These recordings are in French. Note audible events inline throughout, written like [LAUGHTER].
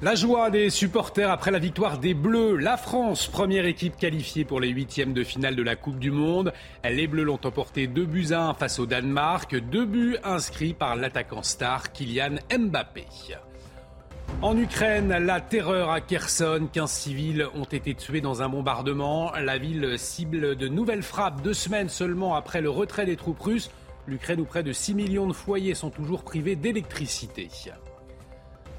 La joie des supporters après la victoire des Bleus. La France, première équipe qualifiée pour les huitièmes de finale de la Coupe du Monde. Les Bleus l'ont emporté 2 buts à 1 face au Danemark. Deux buts inscrits par l'attaquant star Kylian Mbappé. En Ukraine, la terreur à Kherson. 15 civils ont été tués dans un bombardement. La ville cible de nouvelles frappes deux semaines seulement après le retrait des troupes russes. L'Ukraine où près de 6 millions de foyers sont toujours privés d'électricité.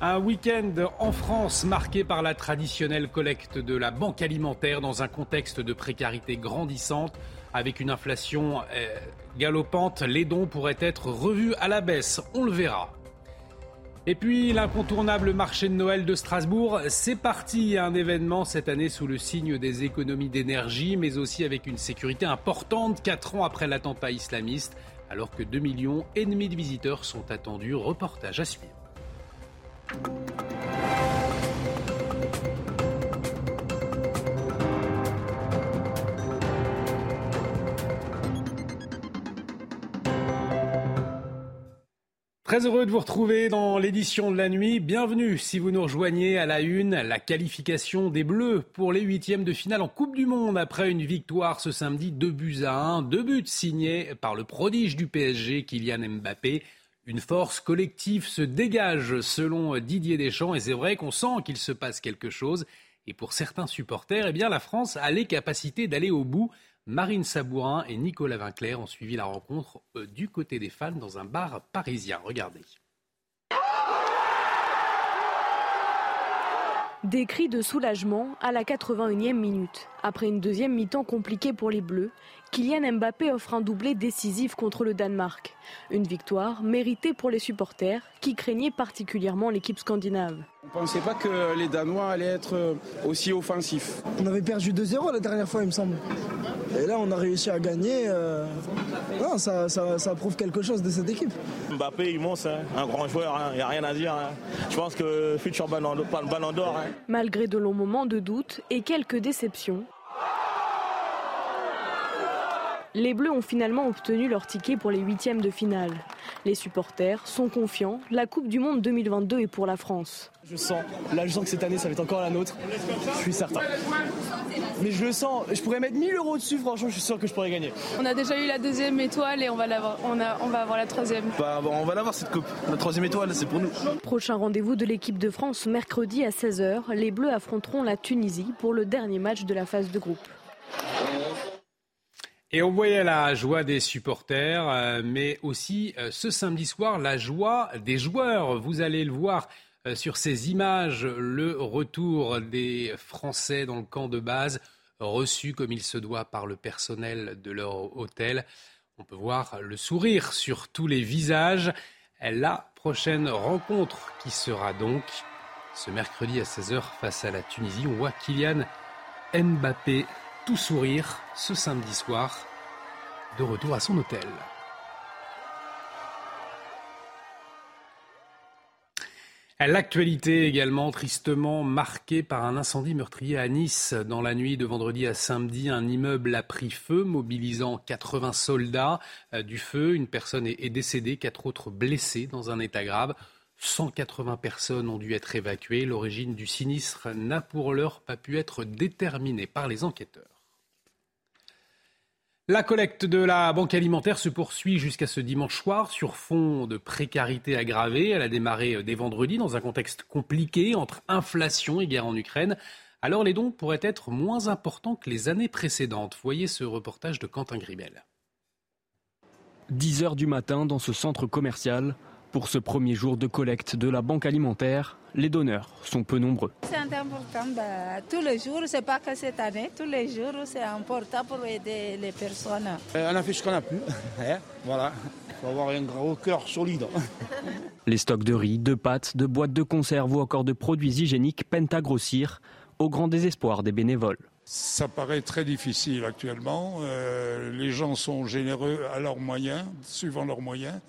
Un week-end en France marqué par la traditionnelle collecte de la banque alimentaire dans un contexte de précarité grandissante. Avec une inflation euh, galopante, les dons pourraient être revus à la baisse. On le verra. Et puis l'incontournable marché de Noël de Strasbourg, c'est parti, un événement cette année sous le signe des économies d'énergie, mais aussi avec une sécurité importante, 4 ans après l'attentat islamiste, alors que 2 millions et demi de visiteurs sont attendus. Reportage à suivre. Très heureux de vous retrouver dans l'édition de la nuit. Bienvenue si vous nous rejoignez à la une, la qualification des Bleus pour les huitièmes de finale en Coupe du Monde après une victoire ce samedi, deux buts à un, deux buts signés par le prodige du PSG, Kylian Mbappé. Une force collective se dégage selon Didier Deschamps et c'est vrai qu'on sent qu'il se passe quelque chose. Et pour certains supporters, eh la France a les capacités d'aller au bout. Marine Sabourin et Nicolas Vinclair ont suivi la rencontre euh, du côté des fans dans un bar parisien. Regardez. Des cris de soulagement à la 81e minute. Après une deuxième mi-temps compliquée pour les Bleus, Kylian Mbappé offre un doublé décisif contre le Danemark. Une victoire méritée pour les supporters qui craignaient particulièrement l'équipe scandinave. On ne pensait pas que les Danois allaient être euh, aussi offensifs. On avait perdu 2-0 la dernière fois, il me semble. Et là, on a réussi à gagner. Euh, ça, prouve quelque chose de cette équipe. Mbappé, immense, hein. un grand joueur, il hein. n'y a rien à dire. Hein. Je pense que futur ballon d'or. Malgré de longs moments de doute et quelques déceptions, les Bleus ont finalement obtenu leur ticket pour les huitièmes de finale. Les supporters sont confiants. La Coupe du Monde 2022 est pour la France. Je sens, là je sens que cette année ça va être encore la nôtre. Je suis certain. Mais je le sens, je pourrais mettre 1000 euros dessus, franchement je suis sûr que je pourrais gagner. On a déjà eu la deuxième étoile et on va, on, on va avoir la troisième. Bah, on va l'avoir cette coupe. La troisième étoile, c'est pour nous. Prochain rendez-vous de l'équipe de France mercredi à 16h. Les Bleus affronteront la Tunisie pour le dernier match de la phase de groupe. Et on voyait la joie des supporters, euh, mais aussi euh, ce samedi soir, la joie des joueurs. Vous allez le voir euh, sur ces images, le retour des Français dans le camp de base, reçus comme il se doit par le personnel de leur hôtel. On peut voir le sourire sur tous les visages. La prochaine rencontre qui sera donc ce mercredi à 16h face à la Tunisie. On voit Kylian Mbappé tout sourire ce samedi soir de retour à son hôtel. L'actualité également tristement marquée par un incendie meurtrier à Nice. Dans la nuit de vendredi à samedi, un immeuble a pris feu, mobilisant 80 soldats euh, du feu. Une personne est décédée, quatre autres blessées dans un état grave. 180 personnes ont dû être évacuées. L'origine du sinistre n'a pour l'heure pas pu être déterminée par les enquêteurs. La collecte de la Banque alimentaire se poursuit jusqu'à ce dimanche soir sur fond de précarité aggravée. Elle a démarré dès vendredi dans un contexte compliqué entre inflation et guerre en Ukraine. Alors les dons pourraient être moins importants que les années précédentes. Voyez ce reportage de Quentin Gribel. 10 heures du matin dans ce centre commercial, pour ce premier jour de collecte de la banque alimentaire, les donneurs sont peu nombreux. C'est important bah, tous les jours, c'est pas que cette année, tous les jours c'est important pour aider les personnes. Euh, on a fait ce qu'on a pu, [LAUGHS] hein, voilà. Il faut avoir un gros cœur solide. Les stocks de riz, de pâtes, de boîtes de conserve ou encore de produits hygiéniques peinent à grossir, au grand désespoir des bénévoles. Ça paraît très difficile actuellement. Euh, les gens sont généreux à leurs moyens, suivant leurs moyens.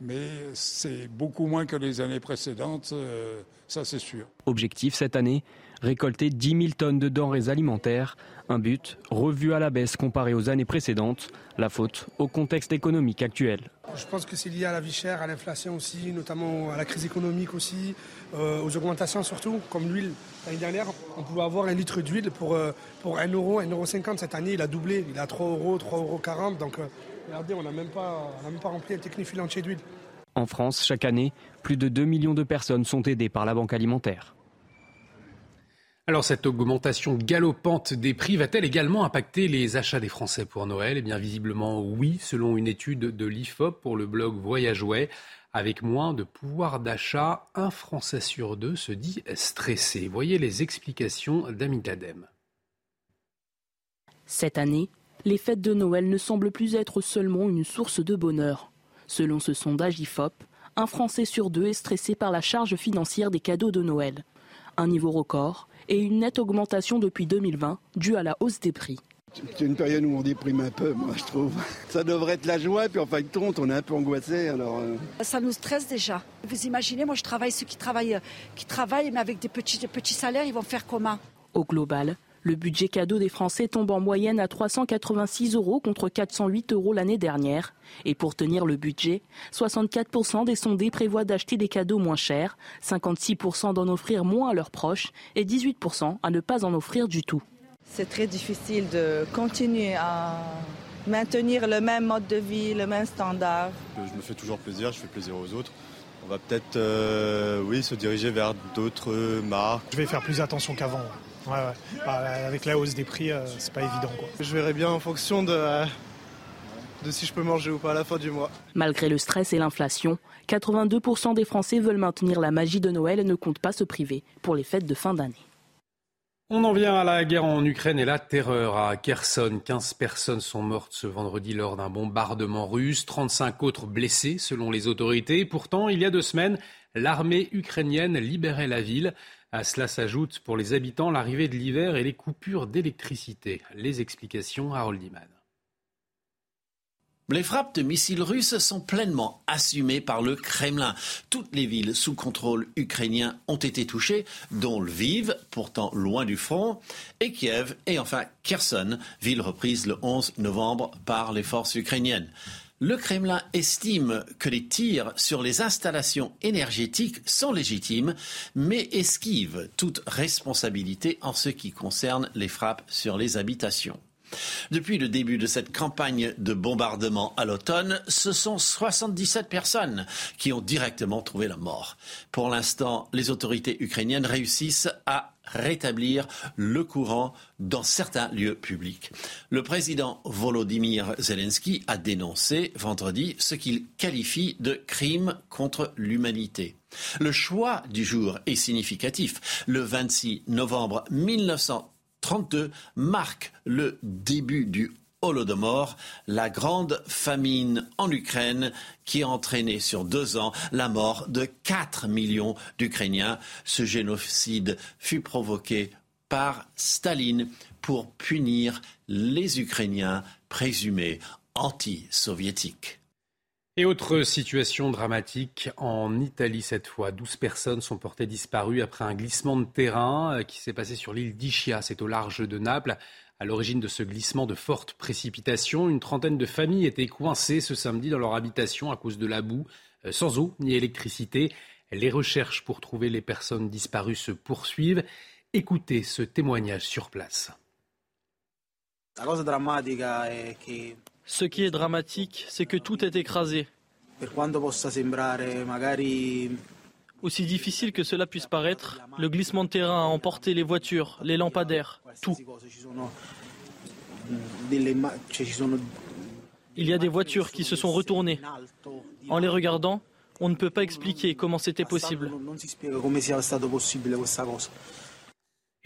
Mais c'est beaucoup moins que les années précédentes, euh, ça c'est sûr. Objectif cette année, récolter 10 000 tonnes de denrées alimentaires, un but revu à la baisse comparé aux années précédentes, la faute au contexte économique actuel. Je pense que c'est lié à la vie chère, à l'inflation aussi, notamment à la crise économique aussi, euh, aux augmentations surtout, comme l'huile. L'année dernière, on pouvait avoir un litre d'huile pour, euh, pour 1 euro, 1,50 euro. Cette année, il a doublé, il a 3 euros, 3,40 euros. Donc, regardez, on n'a même, pas, même pas rempli un technifilant entier d'huile. En France, chaque année, plus de 2 millions de personnes sont aidées par la Banque alimentaire. Alors cette augmentation galopante des prix va-t-elle également impacter les achats des Français pour Noël? Eh bien visiblement oui, selon une étude de l'IFOP pour le blog Voyageway. Avec moins de pouvoir d'achat, un Français sur deux se dit stressé. Voyez les explications d'Amitadem. Cette année, les fêtes de Noël ne semblent plus être seulement une source de bonheur. Selon ce sondage IFOP, un Français sur deux est stressé par la charge financière des cadeaux de Noël. Un niveau record et une nette augmentation depuis 2020 due à la hausse des prix. C'est une période où on déprime un peu, moi je trouve. [LAUGHS] Ça devrait être la joie, puis en fin de compte, on est un peu angoissé. Alors euh. Ça nous stresse déjà. Vous imaginez, moi je travaille, ceux qui travaillent, qui travaillent mais avec des petits, petits salaires, ils vont faire comment? Au global, le budget cadeau des Français tombe en moyenne à 386 euros contre 408 euros l'année dernière. Et pour tenir le budget, 64% des sondés prévoient d'acheter des cadeaux moins chers, 56% d'en offrir moins à leurs proches et 18% à ne pas en offrir du tout. C'est très difficile de continuer à maintenir le même mode de vie, le même standard. Je me fais toujours plaisir, je fais plaisir aux autres. On va peut-être euh, oui, se diriger vers d'autres marques. Je vais faire plus attention qu'avant. Ouais, ouais. Bah, avec la hausse des prix, euh, c'est pas évident. Quoi. Je verrai bien en fonction de, euh, de si je peux manger ou pas à la fin du mois. Malgré le stress et l'inflation, 82% des Français veulent maintenir la magie de Noël et ne comptent pas se priver pour les fêtes de fin d'année. On en vient à la guerre en Ukraine et la terreur à Kherson. 15 personnes sont mortes ce vendredi lors d'un bombardement russe, 35 autres blessés selon les autorités. Pourtant, il y a deux semaines, l'armée ukrainienne libérait la ville. À cela s'ajoute pour les habitants l'arrivée de l'hiver et les coupures d'électricité. Les explications à Roldiman. Les frappes de missiles russes sont pleinement assumées par le Kremlin. Toutes les villes sous contrôle ukrainien ont été touchées, dont Lviv, pourtant loin du front, et Kiev, et enfin Kherson, ville reprise le 11 novembre par les forces ukrainiennes. Le Kremlin estime que les tirs sur les installations énergétiques sont légitimes, mais esquive toute responsabilité en ce qui concerne les frappes sur les habitations. Depuis le début de cette campagne de bombardement à l'automne, ce sont 77 personnes qui ont directement trouvé la mort. Pour l'instant, les autorités ukrainiennes réussissent à rétablir le courant dans certains lieux publics. Le président Volodymyr Zelensky a dénoncé vendredi ce qu'il qualifie de crime contre l'humanité. Le choix du jour est significatif. Le 26 novembre 1932 marque le début du Holodomor, la grande famine en Ukraine qui a entraîné sur deux ans la mort de 4 millions d'Ukrainiens. Ce génocide fut provoqué par Staline pour punir les Ukrainiens présumés anti-soviétiques. Et autre situation dramatique en Italie cette fois. 12 personnes sont portées disparues après un glissement de terrain euh, qui s'est passé sur l'île d'Ischia, c'est au large de Naples. À l'origine de ce glissement de fortes précipitations, une trentaine de familles étaient coincées ce samedi dans leur habitation à cause de la boue, euh, sans eau ni électricité. Les recherches pour trouver les personnes disparues se poursuivent. Écoutez ce témoignage sur place. Ce qui est dramatique, c'est que tout est écrasé. Aussi difficile que cela puisse paraître, le glissement de terrain a emporté les voitures, les lampadaires, tout. Il y a des voitures qui se sont retournées. En les regardant, on ne peut pas expliquer comment c'était possible.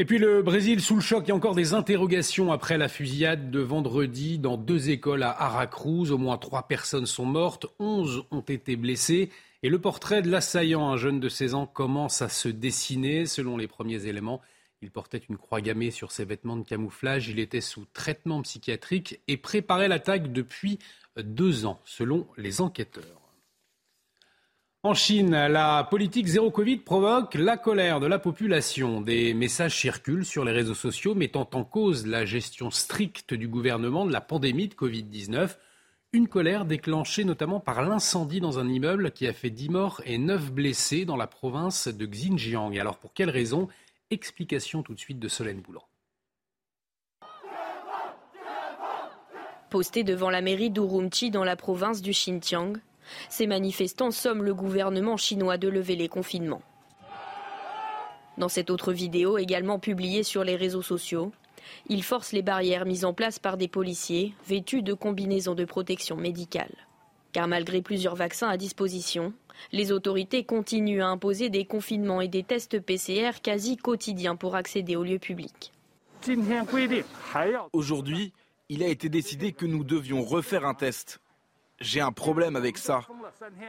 Et puis le Brésil sous le choc, il y a encore des interrogations après la fusillade de vendredi dans deux écoles à Aracruz. Au moins trois personnes sont mortes, onze ont été blessées. Et le portrait de l'assaillant, un jeune de 16 ans, commence à se dessiner. Selon les premiers éléments, il portait une croix gammée sur ses vêtements de camouflage. Il était sous traitement psychiatrique et préparait l'attaque depuis deux ans, selon les enquêteurs. En Chine, la politique zéro Covid provoque la colère de la population. Des messages circulent sur les réseaux sociaux mettant en cause la gestion stricte du gouvernement de la pandémie de Covid-19. Une colère déclenchée notamment par l'incendie dans un immeuble qui a fait 10 morts et 9 blessés dans la province de Xinjiang. alors pour quelles raisons Explication tout de suite de Solène Boulan. Posté devant la mairie d'Urumqi dans la province du Xinjiang, ces manifestants somment le gouvernement chinois de lever les confinements. Dans cette autre vidéo, également publiée sur les réseaux sociaux, ils forcent les barrières mises en place par des policiers vêtus de combinaisons de protection médicale. Car malgré plusieurs vaccins à disposition, les autorités continuent à imposer des confinements et des tests PCR quasi quotidiens pour accéder aux lieux publics. Aujourd'hui, il a été décidé que nous devions refaire un test. J'ai un problème avec ça.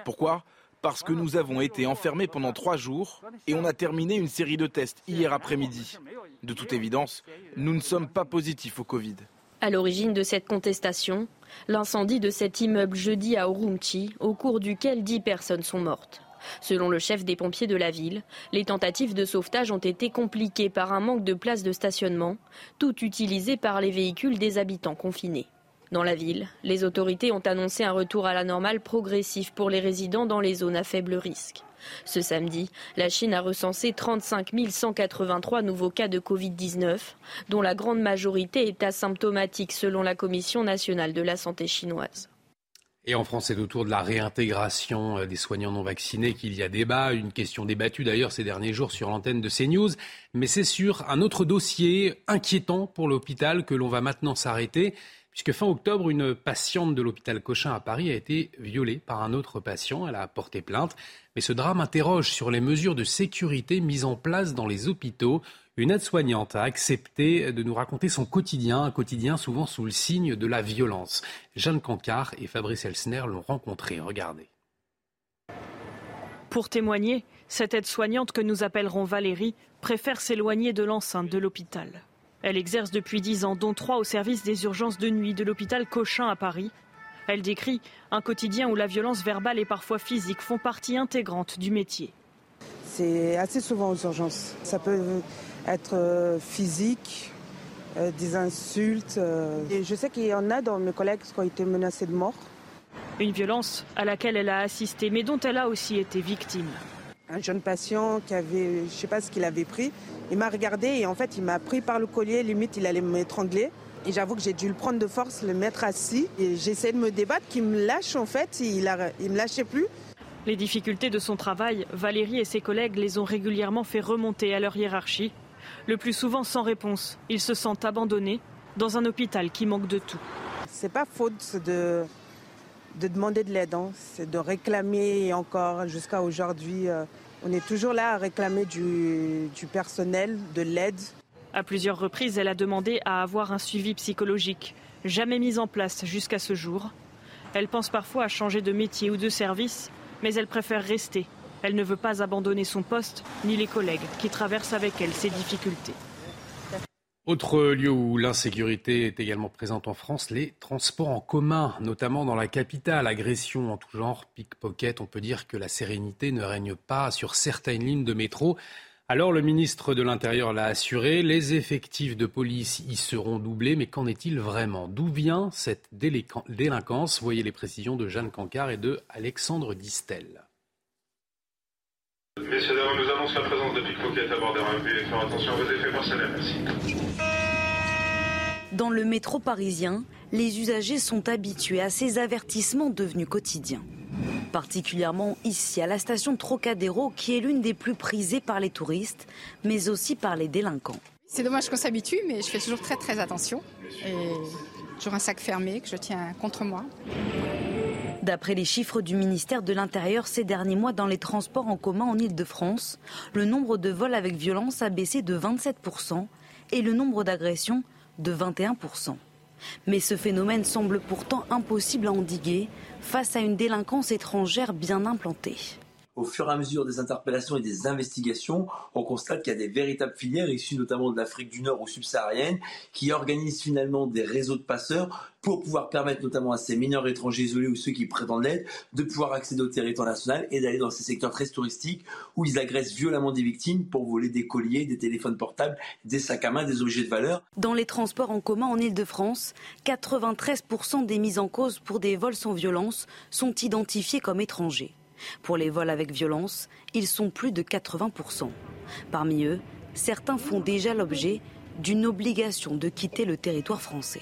Pourquoi? Parce que nous avons été enfermés pendant trois jours et on a terminé une série de tests hier après-midi. De toute évidence, nous ne sommes pas positifs au Covid. À l'origine de cette contestation, l'incendie de cet immeuble jeudi à Urumqi, au cours duquel dix personnes sont mortes. Selon le chef des pompiers de la ville, les tentatives de sauvetage ont été compliquées par un manque de places de stationnement, tout utilisé par les véhicules des habitants confinés. Dans la ville, les autorités ont annoncé un retour à la normale progressif pour les résidents dans les zones à faible risque. Ce samedi, la Chine a recensé 35 183 nouveaux cas de Covid-19, dont la grande majorité est asymptomatique selon la Commission nationale de la santé chinoise. Et en France, c'est autour de la réintégration euh, des soignants non vaccinés qu'il y a débat, une question débattue d'ailleurs ces derniers jours sur l'antenne de CNews. Mais c'est sur un autre dossier inquiétant pour l'hôpital que l'on va maintenant s'arrêter puisque fin octobre, une patiente de l'hôpital Cochin à Paris a été violée par un autre patient. Elle a porté plainte. Mais ce drame interroge sur les mesures de sécurité mises en place dans les hôpitaux. Une aide-soignante a accepté de nous raconter son quotidien, un quotidien souvent sous le signe de la violence. Jeanne Cancard et Fabrice Elsner l'ont rencontré. Regardez. Pour témoigner, cette aide-soignante que nous appellerons Valérie préfère s'éloigner de l'enceinte de l'hôpital. Elle exerce depuis dix ans, dont trois au service des urgences de nuit de l'hôpital Cochin à Paris. Elle décrit un quotidien où la violence verbale et parfois physique font partie intégrante du métier. C'est assez souvent aux urgences. Ça peut être euh, physique, euh, des insultes. Euh. je sais qu'il y en a dans mes collègues qui ont été menacés de mort. Une violence à laquelle elle a assisté, mais dont elle a aussi été victime un jeune patient qui avait, je ne sais pas ce qu'il avait pris. Il m'a regardé et en fait, il m'a pris par le collier, limite, il allait m'étrangler. Et j'avoue que j'ai dû le prendre de force, le mettre assis. Et j'essaie de me débattre, qu'il me lâche en fait, il ne me lâchait plus. Les difficultés de son travail, Valérie et ses collègues les ont régulièrement fait remonter à leur hiérarchie. Le plus souvent sans réponse, ils se sentent abandonnés dans un hôpital qui manque de tout. C'est pas faute de, de demander de l'aide, hein. c'est de réclamer encore jusqu'à aujourd'hui. Euh, on est toujours là à réclamer du, du personnel, de l'aide. À plusieurs reprises, elle a demandé à avoir un suivi psychologique, jamais mis en place jusqu'à ce jour. Elle pense parfois à changer de métier ou de service, mais elle préfère rester. Elle ne veut pas abandonner son poste ni les collègues qui traversent avec elle ces difficultés. Autre lieu où l'insécurité est également présente en France, les transports en commun, notamment dans la capitale. Agression en tout genre, pickpocket, on peut dire que la sérénité ne règne pas sur certaines lignes de métro. Alors le ministre de l'Intérieur l'a assuré, les effectifs de police y seront doublés, mais qu'en est-il vraiment? D'où vient cette délinquance? Voyez les précisions de Jeanne Cancard et de Alexandre Distel. Messieurs, dames, nous annonce la présence de pickpockets à bord des et faire attention à vos effets personnels. Merci. Dans le métro parisien, les usagers sont habitués à ces avertissements devenus quotidiens. Particulièrement ici, à la station Trocadéro, qui est l'une des plus prisées par les touristes, mais aussi par les délinquants. C'est dommage qu'on s'habitue, mais je fais toujours très très attention. Et toujours un sac fermé que je tiens contre moi. D'après les chiffres du ministère de l'Intérieur ces derniers mois dans les transports en commun en Ile-de-France, le nombre de vols avec violence a baissé de 27% et le nombre d'agressions de 21%. Mais ce phénomène semble pourtant impossible à endiguer face à une délinquance étrangère bien implantée. Au fur et à mesure des interpellations et des investigations, on constate qu'il y a des véritables filières issues notamment de l'Afrique du Nord ou subsaharienne qui organisent finalement des réseaux de passeurs pour pouvoir permettre notamment à ces mineurs étrangers isolés ou ceux qui prétendent l'aide de pouvoir accéder au territoire national et d'aller dans ces secteurs très touristiques où ils agressent violemment des victimes pour voler des colliers, des téléphones portables, des sacs à main, des objets de valeur. Dans les transports en commun en Ile-de-France, 93% des mises en cause pour des vols sans violence sont identifiés comme étrangers. Pour les vols avec violence, ils sont plus de 80%. Parmi eux, certains font déjà l'objet d'une obligation de quitter le territoire français.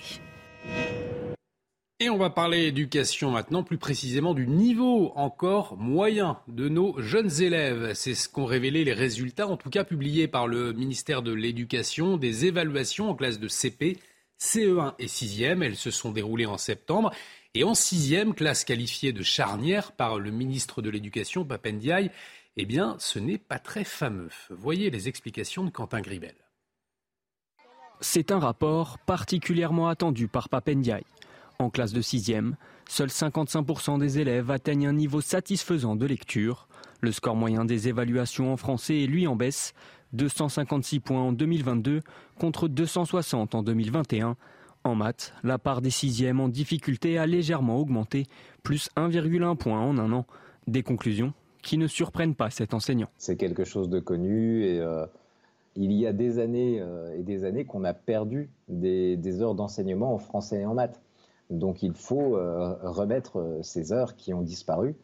Et on va parler éducation maintenant, plus précisément du niveau encore moyen de nos jeunes élèves. C'est ce qu'ont révélé les résultats, en tout cas publiés par le ministère de l'Éducation, des évaluations en classe de CP, CE1 et 6e. Elles se sont déroulées en septembre. Et en 6e, classe qualifiée de charnière par le ministre de l'Éducation, Papendiaï, eh bien, ce n'est pas très fameux. Voyez les explications de Quentin Gribel. C'est un rapport particulièrement attendu par Papendiaï. En classe de 6e, seuls 55% des élèves atteignent un niveau satisfaisant de lecture. Le score moyen des évaluations en français est lui en baisse, 256 points en 2022 contre 260 en 2021. En maths, la part des sixièmes en difficulté a légèrement augmenté, plus 1,1 point en un an. Des conclusions qui ne surprennent pas cet enseignant. C'est quelque chose de connu et euh, il y a des années euh, et des années qu'on a perdu des, des heures d'enseignement en français et en maths. Donc il faut euh, remettre ces heures qui ont disparu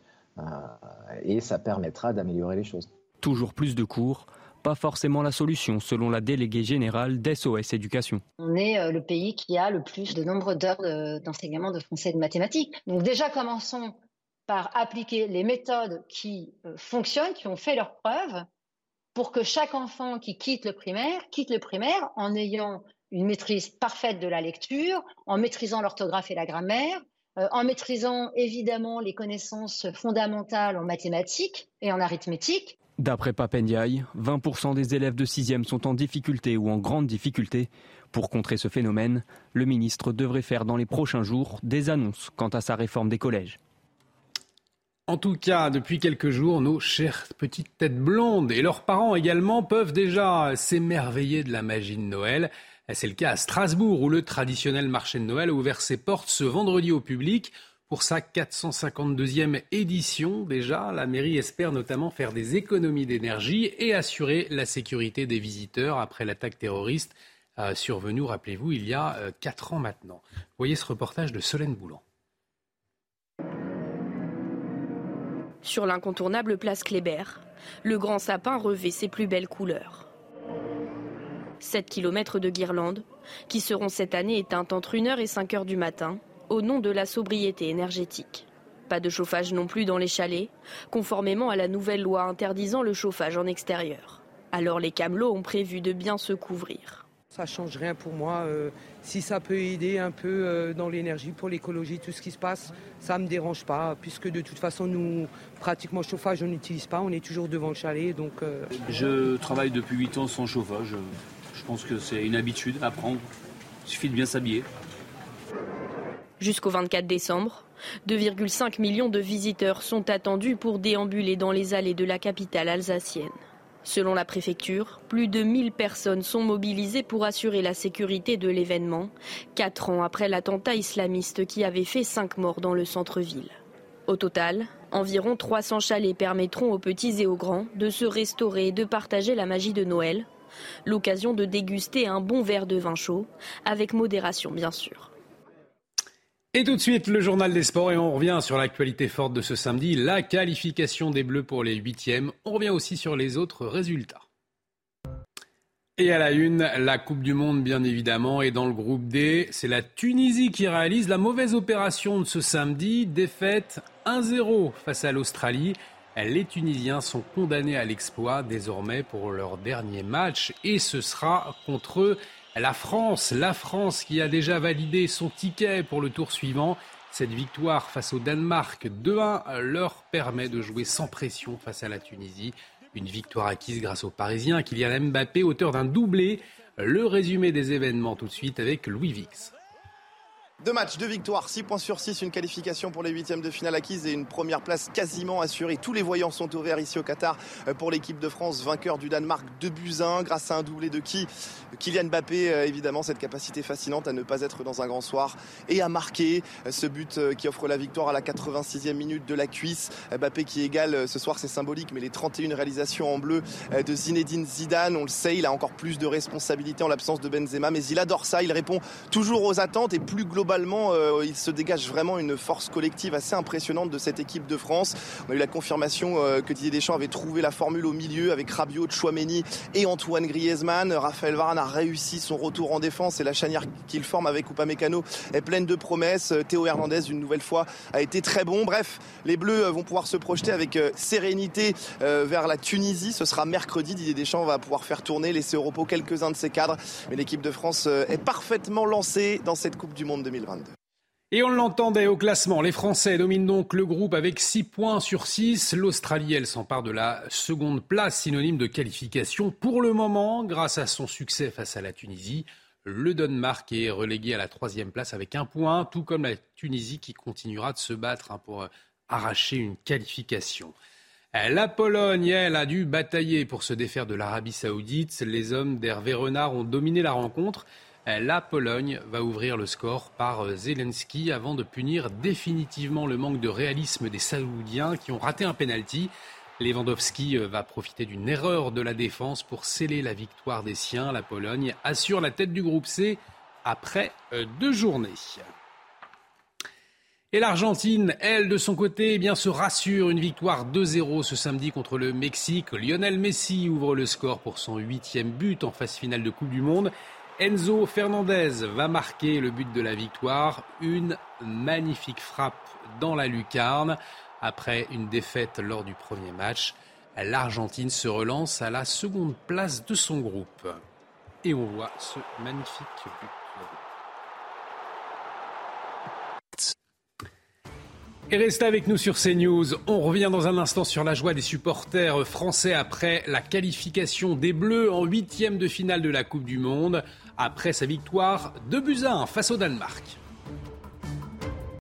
et ça permettra d'améliorer les choses. Toujours plus de cours, pas forcément la solution selon la déléguée générale d'SOS Éducation. On est le pays qui a le plus de nombre d'heures d'enseignement de, français et de mathématiques. Donc déjà commençons par appliquer les méthodes qui fonctionnent, qui ont fait leurs preuves, pour que chaque enfant qui quitte le primaire quitte le primaire en ayant une maîtrise parfaite de la lecture, en maîtrisant l'orthographe et la grammaire, euh, en maîtrisant évidemment les connaissances fondamentales en mathématiques et en arithmétique. D'après Papendiaï, 20% des élèves de 6e sont en difficulté ou en grande difficulté. Pour contrer ce phénomène, le ministre devrait faire dans les prochains jours des annonces quant à sa réforme des collèges. En tout cas, depuis quelques jours, nos chères petites têtes blondes et leurs parents également peuvent déjà s'émerveiller de la magie de Noël. C'est le cas à Strasbourg où le traditionnel marché de Noël a ouvert ses portes ce vendredi au public. Pour sa 452e édition, déjà, la mairie espère notamment faire des économies d'énergie et assurer la sécurité des visiteurs après l'attaque terroriste euh, survenue, rappelez-vous, il y a euh, quatre ans maintenant. Voyez ce reportage de Solène Boulan. Sur l'incontournable place Kléber, le grand sapin revêt ses plus belles couleurs. 7 km de guirlandes, qui seront cette année éteintes entre 1h et 5h du matin, au nom de la sobriété énergétique. Pas de chauffage non plus dans les chalets, conformément à la nouvelle loi interdisant le chauffage en extérieur. Alors les camelots ont prévu de bien se couvrir. Ça change rien pour moi. Euh, si ça peut aider un peu euh, dans l'énergie, pour l'écologie, tout ce qui se passe, ça ne me dérange pas, puisque de toute façon, nous, pratiquement chauffage, on n'utilise pas, on est toujours devant le chalet. Donc, euh, Je travaille depuis 8 ans sans chauffage. Je pense que c'est une habitude à prendre. Il suffit de bien s'habiller. Jusqu'au 24 décembre, 2,5 millions de visiteurs sont attendus pour déambuler dans les allées de la capitale alsacienne. Selon la préfecture, plus de 1000 personnes sont mobilisées pour assurer la sécurité de l'événement, quatre ans après l'attentat islamiste qui avait fait cinq morts dans le centre-ville. Au total, environ 300 chalets permettront aux petits et aux grands de se restaurer et de partager la magie de Noël, l'occasion de déguster un bon verre de vin chaud, avec modération bien sûr. Et tout de suite, le journal des sports et on revient sur l'actualité forte de ce samedi, la qualification des Bleus pour les huitièmes. On revient aussi sur les autres résultats. Et à la une, la Coupe du Monde, bien évidemment. Et dans le groupe D, c'est la Tunisie qui réalise la mauvaise opération de ce samedi. Défaite 1-0 face à l'Australie. Les Tunisiens sont condamnés à l'exploit désormais pour leur dernier match. Et ce sera contre la France, la France qui a déjà validé son ticket pour le tour suivant. Cette victoire face au Danemark 2-1 leur permet de jouer sans pression face à la Tunisie. Une victoire acquise grâce aux Parisiens, Kylian Mbappé, auteur d'un doublé. Le résumé des événements tout de suite avec Louis Vix. Deux matchs, deux victoires, 6 points sur 6, une qualification pour les huitièmes de finale acquise et une première place quasiment assurée. Tous les voyants sont ouverts ici au Qatar euh, pour l'équipe de France, vainqueur du Danemark 2 buts 1 grâce à un doublé de qui Kylian Mbappé, euh, évidemment, cette capacité fascinante à ne pas être dans un grand soir et à marquer euh, ce but qui offre la victoire à la 86e minute de la cuisse. Mbappé qui égale ce soir, c'est symbolique, mais les 31 réalisations en bleu de Zinedine Zidane, on le sait, il a encore plus de responsabilités en l'absence de Benzema, mais il adore ça, il répond toujours aux attentes et plus globalement euh, il se dégage vraiment une force collective assez impressionnante de cette équipe de France. On a eu la confirmation euh, que Didier Deschamps avait trouvé la formule au milieu avec Rabiot, Chouameni et Antoine Griezmann. Raphaël Varane a réussi son retour en défense et la chanière qu'il forme avec Upamecano est pleine de promesses. Théo Hernandez, une nouvelle fois, a été très bon. Bref, les Bleus vont pouvoir se projeter avec euh, sérénité vers la Tunisie. Ce sera mercredi. Didier Deschamps va pouvoir faire tourner, laisser au repos quelques-uns de ses cadres. Mais l'équipe de France est parfaitement lancée dans cette Coupe du Monde 2022. Et on l'entendait au classement. Les Français dominent donc le groupe avec 6 points sur 6. L'Australie, elle s'empare de la seconde place, synonyme de qualification. Pour le moment, grâce à son succès face à la Tunisie, le Danemark est relégué à la troisième place avec un point, tout comme la Tunisie qui continuera de se battre hein, pour arracher une qualification. La Pologne, elle, a dû batailler pour se défaire de l'Arabie saoudite. Les hommes d'Hervé Renard ont dominé la rencontre. La Pologne va ouvrir le score par euh, Zelensky avant de punir définitivement le manque de réalisme des Saoudiens qui ont raté un penalty. Lewandowski euh, va profiter d'une erreur de la défense pour sceller la victoire des siens. La Pologne assure la tête du groupe C après euh, deux journées. Et l'Argentine, elle, de son côté, eh bien, se rassure. Une victoire 2-0 ce samedi contre le Mexique. Lionel Messi ouvre le score pour son huitième but en phase finale de Coupe du Monde. Enzo Fernandez va marquer le but de la victoire. Une magnifique frappe dans la lucarne. Après une défaite lors du premier match, l'Argentine se relance à la seconde place de son groupe. Et on voit ce magnifique but. Et restez avec nous sur CNews. On revient dans un instant sur la joie des supporters français après la qualification des Bleus en huitième de finale de la Coupe du Monde après sa victoire de face au Danemark.